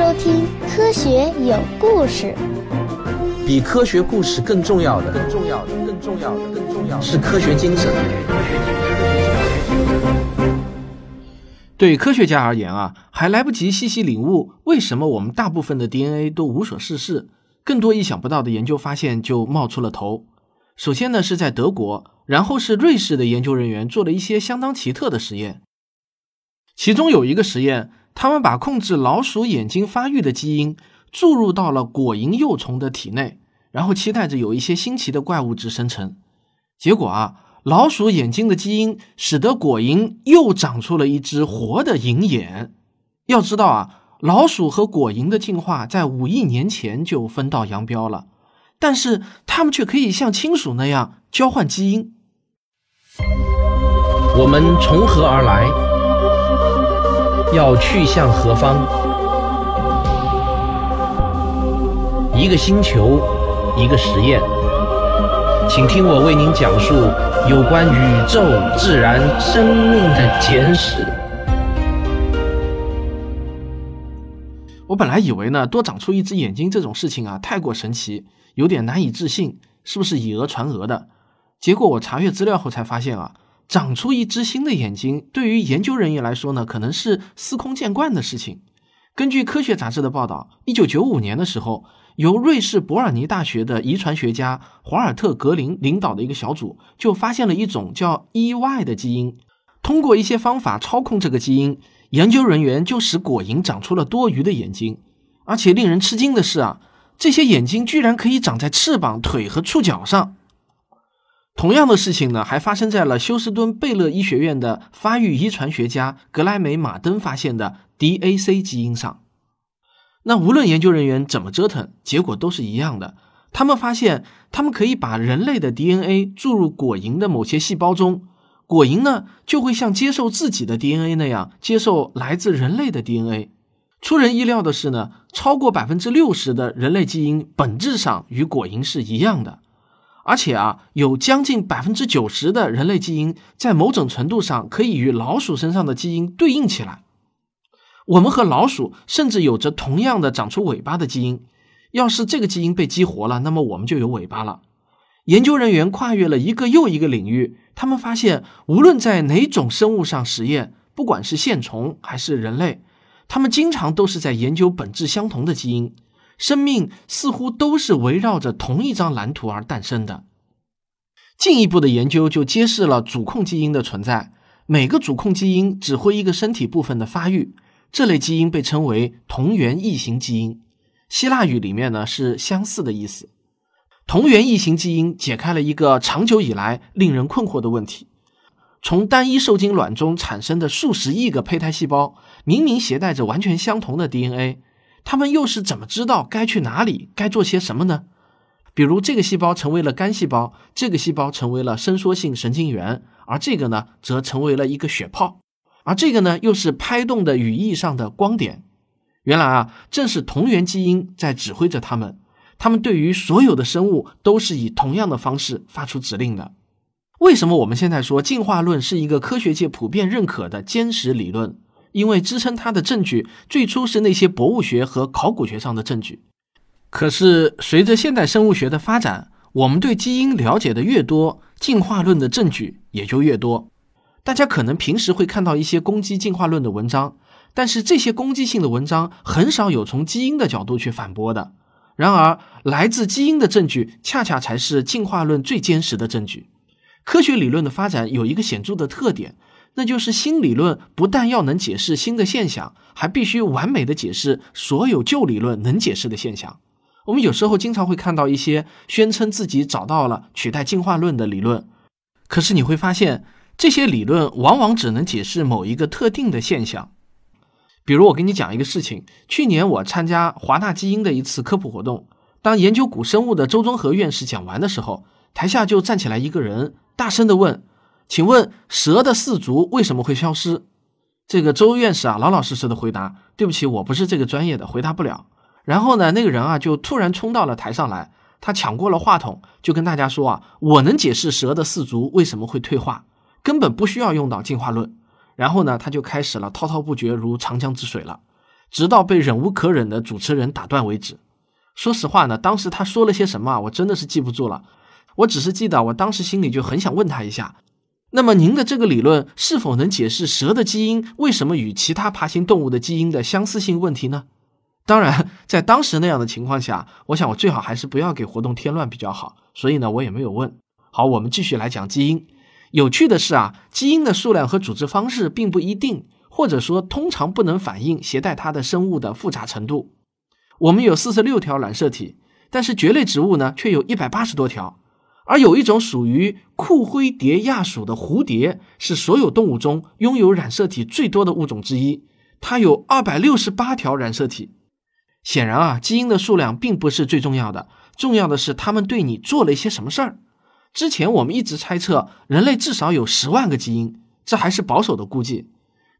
收听《科学有故事》。比科学故事更重要的，更重要的，更重要的，更重要的是科学精神。对科学家而言啊，还来不及细细领悟为什么我们大部分的 DNA 都无所事事，更多意想不到的研究发现就冒出了头。首先呢，是在德国，然后是瑞士的研究人员做了一些相当奇特的实验。其中有一个实验，他们把控制老鼠眼睛发育的基因注入到了果蝇幼虫的体内，然后期待着有一些新奇的怪物质生成。结果啊，老鼠眼睛的基因使得果蝇又长出了一只活的蝇眼。要知道啊，老鼠和果蝇的进化在五亿年前就分道扬镳了，但是它们却可以像亲属那样交换基因。我们从何而来？要去向何方？一个星球，一个实验，请听我为您讲述有关宇宙、自然、生命的简史。我本来以为呢，多长出一只眼睛这种事情啊，太过神奇，有点难以置信，是不是以讹传讹的？结果我查阅资料后才发现啊。长出一只新的眼睛，对于研究人员来说呢，可能是司空见惯的事情。根据科学杂志的报道，一九九五年的时候，由瑞士伯尔尼大学的遗传学家华尔特·格林领导的一个小组，就发现了一种叫 EY 的基因。通过一些方法操控这个基因，研究人员就使果蝇长出了多余的眼睛。而且令人吃惊的是啊，这些眼睛居然可以长在翅膀、腿和触角上。同样的事情呢，还发生在了休斯敦贝勒医学院的发育遗传学家格莱美·马登发现的 DAC 基因上。那无论研究人员怎么折腾，结果都是一样的。他们发现，他们可以把人类的 DNA 注入果蝇的某些细胞中，果蝇呢就会像接受自己的 DNA 那样接受来自人类的 DNA。出人意料的是呢，超过百分之六十的人类基因本质上与果蝇是一样的。而且啊，有将近百分之九十的人类基因在某种程度上可以与老鼠身上的基因对应起来。我们和老鼠甚至有着同样的长出尾巴的基因。要是这个基因被激活了，那么我们就有尾巴了。研究人员跨越了一个又一个领域，他们发现，无论在哪种生物上实验，不管是线虫还是人类，他们经常都是在研究本质相同的基因。生命似乎都是围绕着同一张蓝图而诞生的。进一步的研究就揭示了主控基因的存在。每个主控基因指挥一个身体部分的发育，这类基因被称为同源异形基因。希腊语里面呢是相似的意思。同源异形基因解开了一个长久以来令人困惑的问题：从单一受精卵中产生的数十亿个胚胎细胞，明明携带着完全相同的 DNA。他们又是怎么知道该去哪里、该做些什么呢？比如，这个细胞成为了肝细胞，这个细胞成为了伸缩性神经元，而这个呢，则成为了一个血泡，而这个呢，又是拍动的羽翼上的光点。原来啊，正是同源基因在指挥着他们。他们对于所有的生物都是以同样的方式发出指令的。为什么我们现在说进化论是一个科学界普遍认可的坚实理论？因为支撑它的证据最初是那些博物学和考古学上的证据，可是随着现代生物学的发展，我们对基因了解的越多，进化论的证据也就越多。大家可能平时会看到一些攻击进化论的文章，但是这些攻击性的文章很少有从基因的角度去反驳的。然而，来自基因的证据恰恰才是进化论最坚实的证据。科学理论的发展有一个显著的特点。那就是新理论不但要能解释新的现象，还必须完美的解释所有旧理论能解释的现象。我们有时候经常会看到一些宣称自己找到了取代进化论的理论，可是你会发现这些理论往往只能解释某一个特定的现象。比如我给你讲一个事情：去年我参加华大基因的一次科普活动，当研究古生物的周忠和院士讲完的时候，台下就站起来一个人，大声的问。请问蛇的四足为什么会消失？这个周院士啊，老老实实的回答：“对不起，我不是这个专业的，回答不了。”然后呢，那个人啊就突然冲到了台上来，他抢过了话筒，就跟大家说啊：“我能解释蛇的四足为什么会退化，根本不需要用到进化论。”然后呢，他就开始了滔滔不绝如长江之水了。直到被忍无可忍的主持人打断为止。说实话呢，当时他说了些什么，我真的是记不住了。我只是记得，我当时心里就很想问他一下：那么您的这个理论是否能解释蛇的基因为什么与其他爬行动物的基因的相似性问题呢？当然，在当时那样的情况下，我想我最好还是不要给活动添乱比较好。所以呢，我也没有问。好，我们继续来讲基因。有趣的是啊，基因的数量和组织方式并不一定，或者说通常不能反映携带它的生物的复杂程度。我们有四十六条染色体，但是蕨类植物呢却有一百八十多条。而有一种属于库灰蝶亚属的蝴蝶，是所有动物中拥有染色体最多的物种之一，它有二百六十八条染色体。显然啊，基因的数量并不是最重要的，重要的是它们对你做了一些什么事儿。之前我们一直猜测人类至少有十万个基因，这还是保守的估计。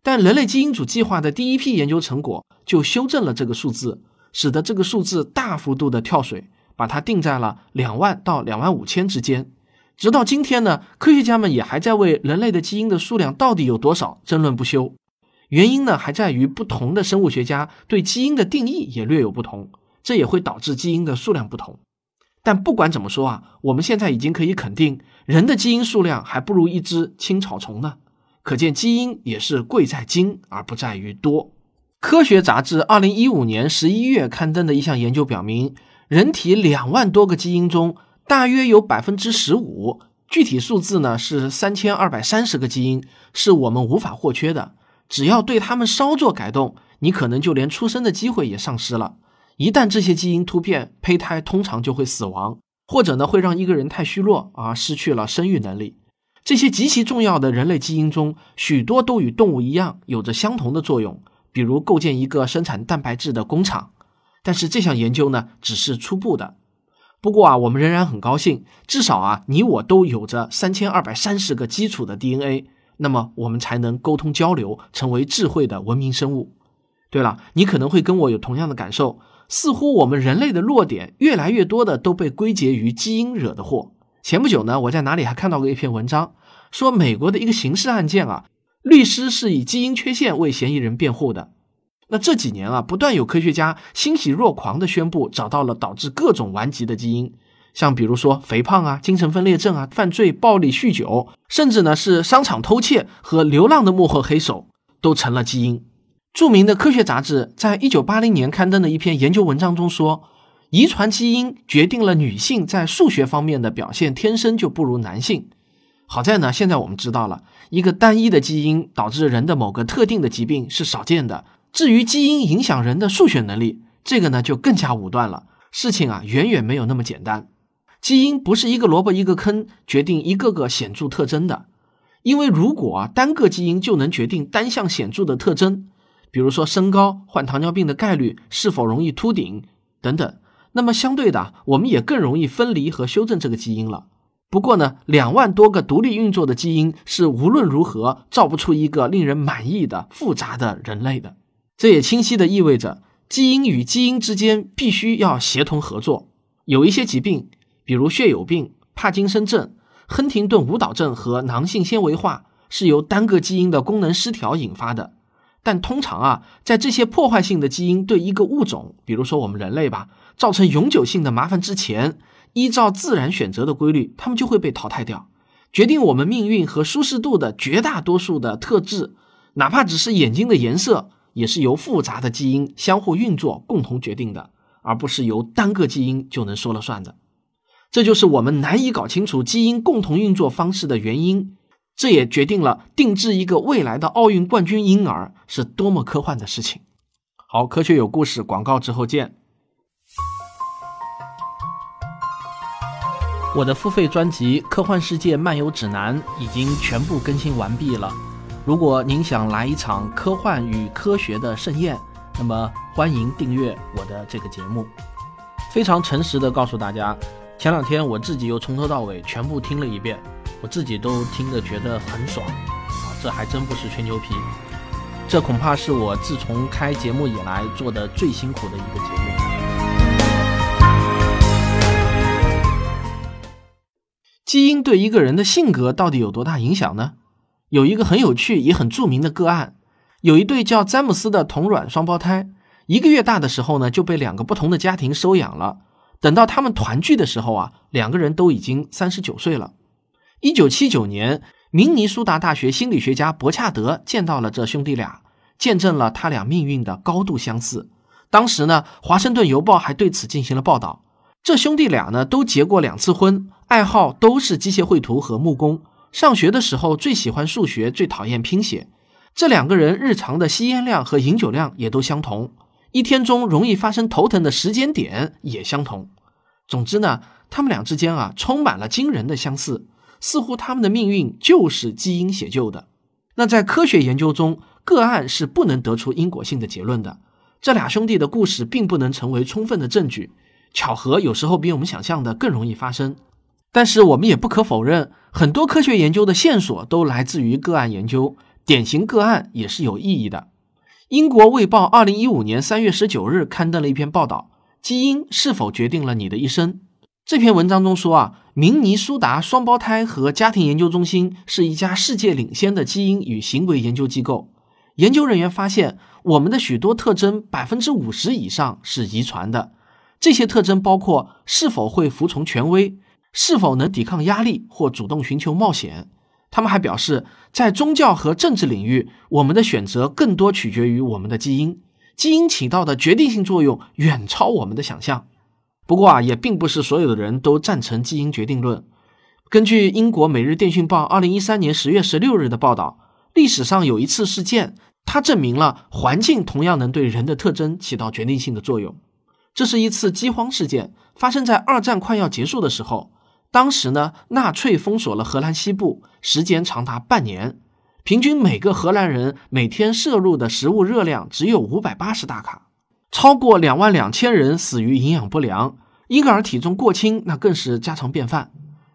但人类基因组计划的第一批研究成果就修正了这个数字，使得这个数字大幅度的跳水，把它定在了两万到两万五千之间。直到今天呢，科学家们也还在为人类的基因的数量到底有多少争论不休。原因呢，还在于不同的生物学家对基因的定义也略有不同，这也会导致基因的数量不同。但不管怎么说啊，我们现在已经可以肯定，人的基因数量还不如一只青草虫呢。可见基因也是贵在精而不在于多。科学杂志二零一五年十一月刊登的一项研究表明，人体两万多个基因中，大约有百分之十五，具体数字呢是三千二百三十个基因，是我们无法或缺的。只要对它们稍作改动，你可能就连出生的机会也丧失了。一旦这些基因突变，胚胎通常就会死亡，或者呢会让一个人太虚弱而失去了生育能力。这些极其重要的人类基因中，许多都与动物一样有着相同的作用，比如构建一个生产蛋白质的工厂。但是这项研究呢只是初步的。不过啊，我们仍然很高兴，至少啊你我都有着三千二百三十个基础的 DNA，那么我们才能沟通交流，成为智慧的文明生物。对了，你可能会跟我有同样的感受。似乎我们人类的弱点越来越多的都被归结于基因惹的祸。前不久呢，我在哪里还看到过一篇文章，说美国的一个刑事案件啊，律师是以基因缺陷为嫌疑人辩护的。那这几年啊，不断有科学家欣喜若狂地宣布找到了导致各种顽疾的基因，像比如说肥胖啊、精神分裂症啊、犯罪、暴力、酗酒，甚至呢是商场偷窃和流浪的幕后黑手，都成了基因。著名的科学杂志在一九八零年刊登的一篇研究文章中说，遗传基因决定了女性在数学方面的表现天生就不如男性。好在呢，现在我们知道了一个单一的基因导致人的某个特定的疾病是少见的。至于基因影响人的数学能力，这个呢就更加武断了。事情啊远远没有那么简单。基因不是一个萝卜一个坑决定一个个显著特征的，因为如果啊单个基因就能决定单项显著的特征。比如说身高、患糖尿病的概率、是否容易秃顶等等，那么相对的，我们也更容易分离和修正这个基因了。不过呢，两万多个独立运作的基因是无论如何造不出一个令人满意的复杂的人类的。这也清晰的意味着，基因与基因之间必须要协同合作。有一些疾病，比如血友病、帕金森症、亨廷顿舞蹈症和囊性纤维化，是由单个基因的功能失调引发的。但通常啊，在这些破坏性的基因对一个物种，比如说我们人类吧，造成永久性的麻烦之前，依照自然选择的规律，它们就会被淘汰掉。决定我们命运和舒适度的绝大多数的特质，哪怕只是眼睛的颜色，也是由复杂的基因相互运作共同决定的，而不是由单个基因就能说了算的。这就是我们难以搞清楚基因共同运作方式的原因。这也决定了定制一个未来的奥运冠军婴儿是多么科幻的事情。好，科学有故事，广告之后见。我的付费专辑《科幻世界漫游指南》已经全部更新完毕了。如果您想来一场科幻与科学的盛宴，那么欢迎订阅我的这个节目。非常诚实的告诉大家，前两天我自己又从头到尾全部听了一遍。我自己都听着觉得很爽，啊，这还真不是吹牛皮，这恐怕是我自从开节目以来做的最辛苦的一个节目。基因对一个人的性格到底有多大影响呢？有一个很有趣也很著名的个案，有一对叫詹姆斯的同卵双胞胎，一个月大的时候呢，就被两个不同的家庭收养了。等到他们团聚的时候啊，两个人都已经三十九岁了。一九七九年，明尼苏达大学心理学家伯恰德见到了这兄弟俩，见证了他俩命运的高度相似。当时呢，《华盛顿邮报》还对此进行了报道。这兄弟俩呢，都结过两次婚，爱好都是机械绘图和木工。上学的时候最喜欢数学，最讨厌拼写。这两个人日常的吸烟量和饮酒量也都相同，一天中容易发生头疼的时间点也相同。总之呢，他们俩之间啊，充满了惊人的相似，似乎他们的命运就是基因写就的。那在科学研究中，个案是不能得出因果性的结论的。这俩兄弟的故事并不能成为充分的证据。巧合有时候比我们想象的更容易发生，但是我们也不可否认，很多科学研究的线索都来自于个案研究，典型个案也是有意义的。英国《卫报》二零一五年三月十九日刊登了一篇报道：“基因是否决定了你的一生？”这篇文章中说啊，明尼苏达双胞胎和家庭研究中心是一家世界领先的基因与行为研究机构。研究人员发现，我们的许多特征百分之五十以上是遗传的。这些特征包括是否会服从权威，是否能抵抗压力或主动寻求冒险。他们还表示，在宗教和政治领域，我们的选择更多取决于我们的基因，基因起到的决定性作用远超我们的想象。不过啊，也并不是所有的人都赞成基因决定论。根据英国《每日电讯报》二零一三年十月十六日的报道，历史上有一次事件，它证明了环境同样能对人的特征起到决定性的作用。这是一次饥荒事件，发生在二战快要结束的时候。当时呢，纳粹封锁了荷兰西部，时间长达半年，平均每个荷兰人每天摄入的食物热量只有五百八十大卡，超过两万两千人死于营养不良，婴儿体重过轻那更是家常便饭。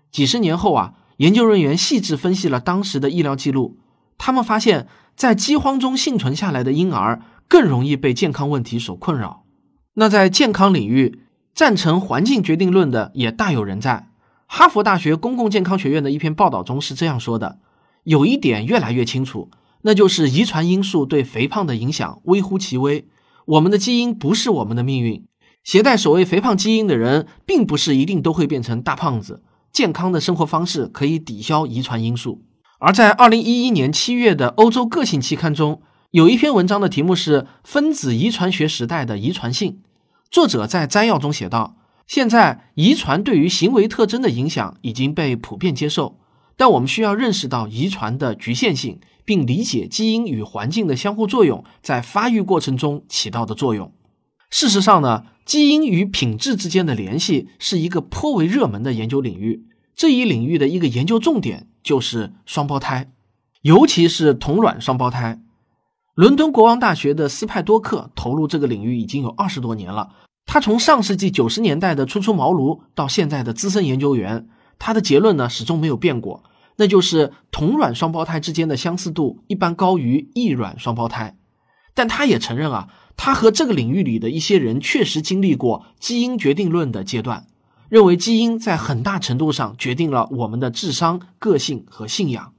几十年后啊，研究人员细致分析了当时的医疗记录，他们发现，在饥荒中幸存下来的婴儿更容易被健康问题所困扰。那在健康领域，赞成环境决定论的也大有人在。哈佛大学公共健康学院的一篇报道中是这样说的：有一点越来越清楚，那就是遗传因素对肥胖的影响微乎其微。我们的基因不是我们的命运，携带所谓肥胖基因的人，并不是一定都会变成大胖子。健康的生活方式可以抵消遗传因素。而在二零一一年七月的欧洲个性期刊中。有一篇文章的题目是《分子遗传学时代的遗传性》，作者在摘要中写道：“现在遗传对于行为特征的影响已经被普遍接受，但我们需要认识到遗传的局限性，并理解基因与环境的相互作用在发育过程中起到的作用。事实上呢，基因与品质之间的联系是一个颇为热门的研究领域。这一领域的一个研究重点就是双胞胎，尤其是同卵双胞胎。”伦敦国王大学的斯派多克投入这个领域已经有二十多年了。他从上世纪九十年代的初出茅庐到现在的资深研究员，他的结论呢始终没有变过，那就是同卵双胞胎之间的相似度一般高于异卵双胞胎。但他也承认啊，他和这个领域里的一些人确实经历过基因决定论的阶段，认为基因在很大程度上决定了我们的智商、个性和信仰。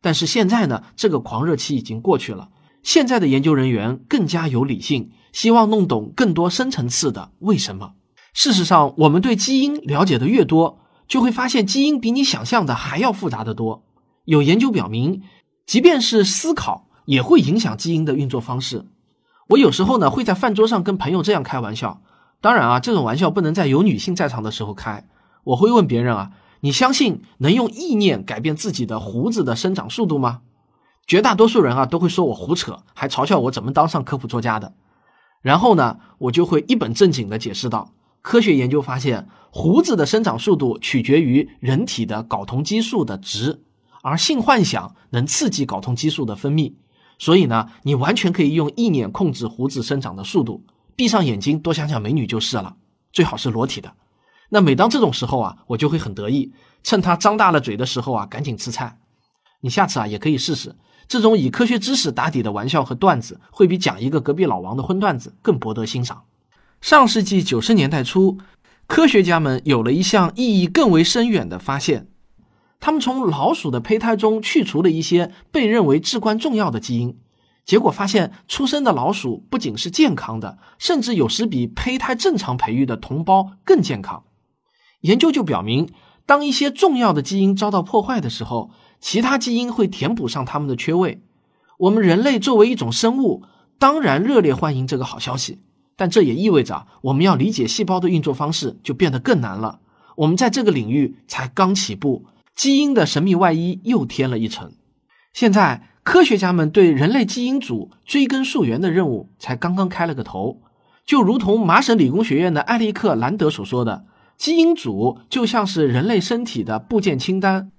但是现在呢，这个狂热期已经过去了。现在的研究人员更加有理性，希望弄懂更多深层次的为什么。事实上，我们对基因了解的越多，就会发现基因比你想象的还要复杂的多。有研究表明，即便是思考也会影响基因的运作方式。我有时候呢会在饭桌上跟朋友这样开玩笑，当然啊，这种玩笑不能在有女性在场的时候开。我会问别人啊，你相信能用意念改变自己的胡子的生长速度吗？绝大多数人啊都会说我胡扯，还嘲笑我怎么当上科普作家的。然后呢，我就会一本正经的解释道：科学研究发现，胡子的生长速度取决于人体的睾酮激素的值，而性幻想能刺激睾酮激素的分泌。所以呢，你完全可以用意念控制胡子生长的速度。闭上眼睛，多想想美女就是了，最好是裸体的。那每当这种时候啊，我就会很得意，趁他张大了嘴的时候啊，赶紧吃菜。你下次啊也可以试试。这种以科学知识打底的玩笑和段子，会比讲一个隔壁老王的荤段子更博得欣赏。上世纪九十年代初，科学家们有了一项意义更为深远的发现：他们从老鼠的胚胎中去除了一些被认为至关重要的基因。结果发现出生的老鼠不仅是健康的，甚至有时比胚胎正常培育的同胞更健康。研究就表明，当一些重要的基因遭到破坏的时候，其他基因会填补上它们的缺位。我们人类作为一种生物，当然热烈欢迎这个好消息，但这也意味着我们要理解细胞的运作方式就变得更难了。我们在这个领域才刚起步，基因的神秘外衣又添了一层。现在，科学家们对人类基因组追根溯源的任务才刚刚开了个头。就如同麻省理工学院的艾利克·兰德所说的，基因组就像是人类身体的部件清单，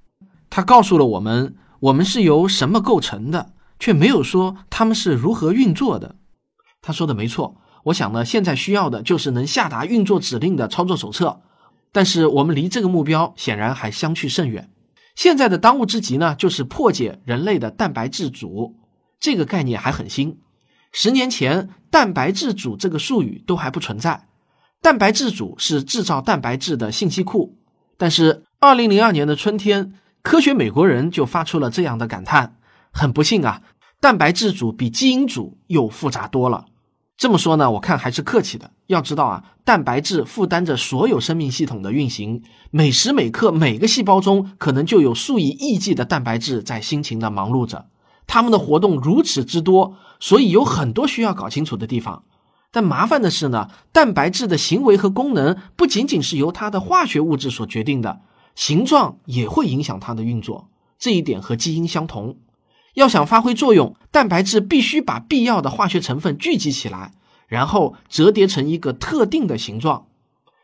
他告诉了我们我们是由什么构成的，却没有说他们是如何运作的。他说的没错，我想呢，现在需要的就是能下达运作指令的操作手册。但是我们离这个目标显然还相去甚远。现在的当务之急呢，就是破解人类的蛋白质组这个概念还很新。十年前，蛋白质组这个术语都还不存在。蛋白质组是制造蛋白质的信息库。但是，二零零二年的春天，科学美国人就发出了这样的感叹：很不幸啊，蛋白质组比基因组又复杂多了。这么说呢，我看还是客气的。要知道啊，蛋白质负担着所有生命系统的运行，每时每刻每个细胞中可能就有数以亿计的蛋白质在辛勤的忙碌着。它们的活动如此之多，所以有很多需要搞清楚的地方。但麻烦的是呢，蛋白质的行为和功能不仅仅是由它的化学物质所决定的，形状也会影响它的运作。这一点和基因相同。要想发挥作用，蛋白质必须把必要的化学成分聚集起来，然后折叠成一个特定的形状。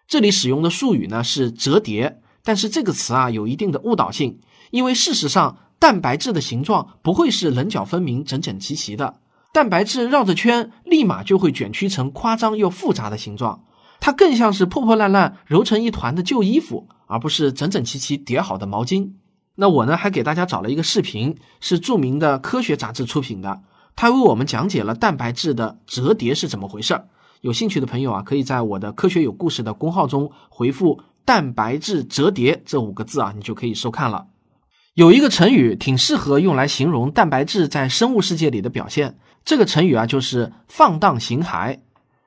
这里使用的术语呢是折叠，但是这个词啊有一定的误导性，因为事实上蛋白质的形状不会是棱角分明、整整齐齐的，蛋白质绕着圈立马就会卷曲成夸张又复杂的形状，它更像是破破烂烂揉成一团的旧衣服，而不是整整齐齐叠好的毛巾。那我呢，还给大家找了一个视频，是著名的科学杂志出品的，它为我们讲解了蛋白质的折叠是怎么回事儿。有兴趣的朋友啊，可以在我的“科学有故事”的公号中回复“蛋白质折叠”这五个字啊，你就可以收看了。有一个成语挺适合用来形容蛋白质在生物世界里的表现，这个成语啊就是“放荡形骸”。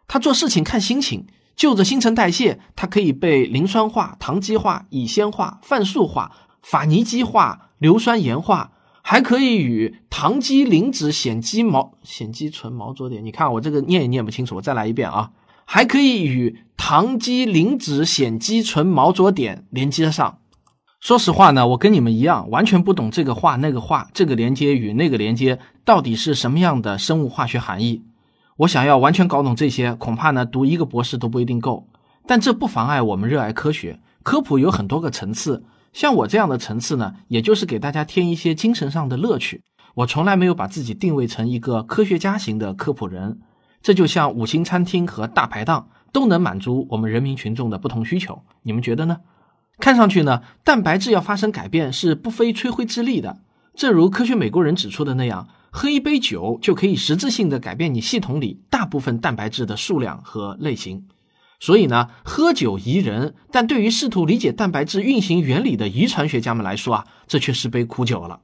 他做事情看心情，就着新陈代谢，它可以被磷酸化、糖基化、乙酰化、泛素化。法尼基化、硫酸盐化，还可以与糖基磷脂酰基毛酰基醇毛着点。你看我这个念也念不清楚，我再来一遍啊！还可以与糖基磷脂酰基醇毛着点连接上。说实话呢，我跟你们一样，完全不懂这个化那个化，这个连接与那个连接到底是什么样的生物化学含义。我想要完全搞懂这些，恐怕呢读一个博士都不一定够。但这不妨碍我们热爱科学，科普有很多个层次。像我这样的层次呢，也就是给大家添一些精神上的乐趣。我从来没有把自己定位成一个科学家型的科普人。这就像五星餐厅和大排档都能满足我们人民群众的不同需求。你们觉得呢？看上去呢，蛋白质要发生改变是不费吹灰之力的。正如科学美国人指出的那样，喝一杯酒就可以实质性的改变你系统里大部分蛋白质的数量和类型。所以呢，喝酒宜人，但对于试图理解蛋白质运行原理的遗传学家们来说啊，这却是杯苦酒了。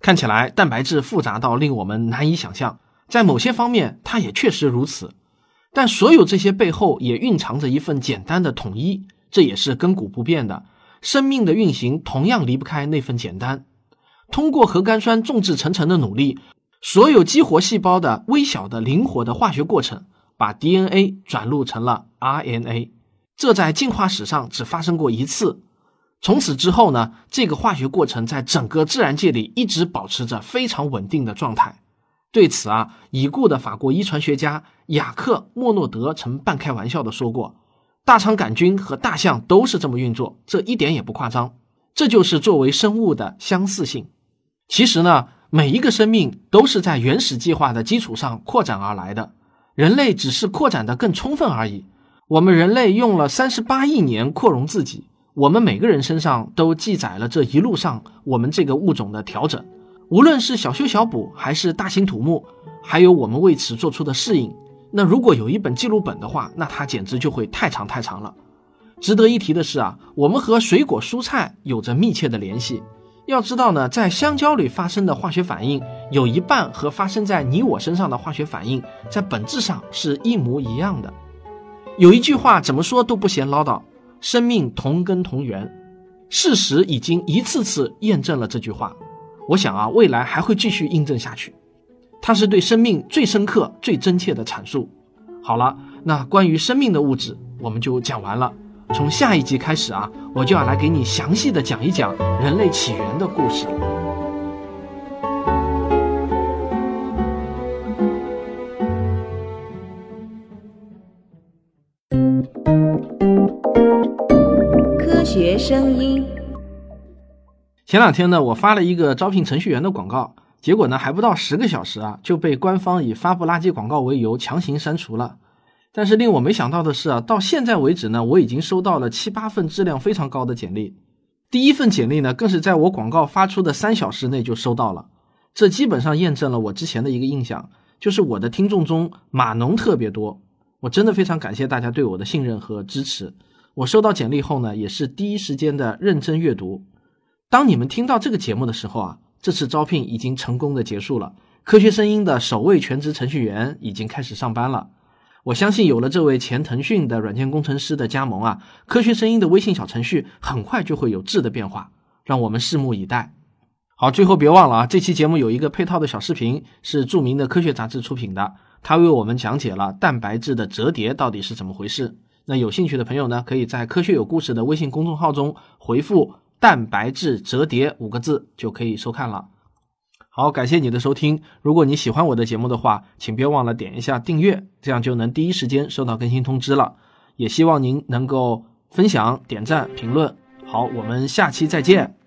看起来蛋白质复杂到令我们难以想象，在某些方面它也确实如此。但所有这些背后也蕴藏着一份简单的统一，这也是亘古不变的。生命的运行同样离不开那份简单。通过核苷酸众志成城的努力，所有激活细胞的微小的灵活的化学过程。把 DNA 转录成了 RNA，这在进化史上只发生过一次。从此之后呢，这个化学过程在整个自然界里一直保持着非常稳定的状态。对此啊，已故的法国遗传学家雅克·莫诺德曾半开玩笑的说过：“大肠杆菌和大象都是这么运作，这一点也不夸张。这就是作为生物的相似性。其实呢，每一个生命都是在原始计划的基础上扩展而来的。”人类只是扩展的更充分而已。我们人类用了三十八亿年扩容自己，我们每个人身上都记载了这一路上我们这个物种的调整。无论是小修小补，还是大兴土木，还有我们为此做出的适应。那如果有一本记录本的话，那它简直就会太长太长了。值得一提的是啊，我们和水果蔬菜有着密切的联系。要知道呢，在香蕉里发生的化学反应，有一半和发生在你我身上的化学反应，在本质上是一模一样的。有一句话怎么说都不嫌唠叨：生命同根同源。事实已经一次次验证了这句话。我想啊，未来还会继续印证下去。它是对生命最深刻、最真切的阐述。好了，那关于生命的物质，我们就讲完了。从下一集开始啊，我就要来给你详细的讲一讲人类起源的故事。科学声音。前两天呢，我发了一个招聘程序员的广告，结果呢，还不到十个小时啊，就被官方以发布垃圾广告为由强行删除了。但是令我没想到的是啊，到现在为止呢，我已经收到了七八份质量非常高的简历。第一份简历呢，更是在我广告发出的三小时内就收到了。这基本上验证了我之前的一个印象，就是我的听众中码农特别多。我真的非常感谢大家对我的信任和支持。我收到简历后呢，也是第一时间的认真阅读。当你们听到这个节目的时候啊，这次招聘已经成功的结束了。科学声音的首位全职程序员已经开始上班了。我相信有了这位前腾讯的软件工程师的加盟啊，科学声音的微信小程序很快就会有质的变化，让我们拭目以待。好，最后别忘了啊，这期节目有一个配套的小视频，是著名的科学杂志出品的，他为我们讲解了蛋白质的折叠到底是怎么回事。那有兴趣的朋友呢，可以在科学有故事的微信公众号中回复。蛋白质折叠五个字就可以收看了。好，感谢你的收听。如果你喜欢我的节目的话，请别忘了点一下订阅，这样就能第一时间收到更新通知了。也希望您能够分享、点赞、评论。好，我们下期再见。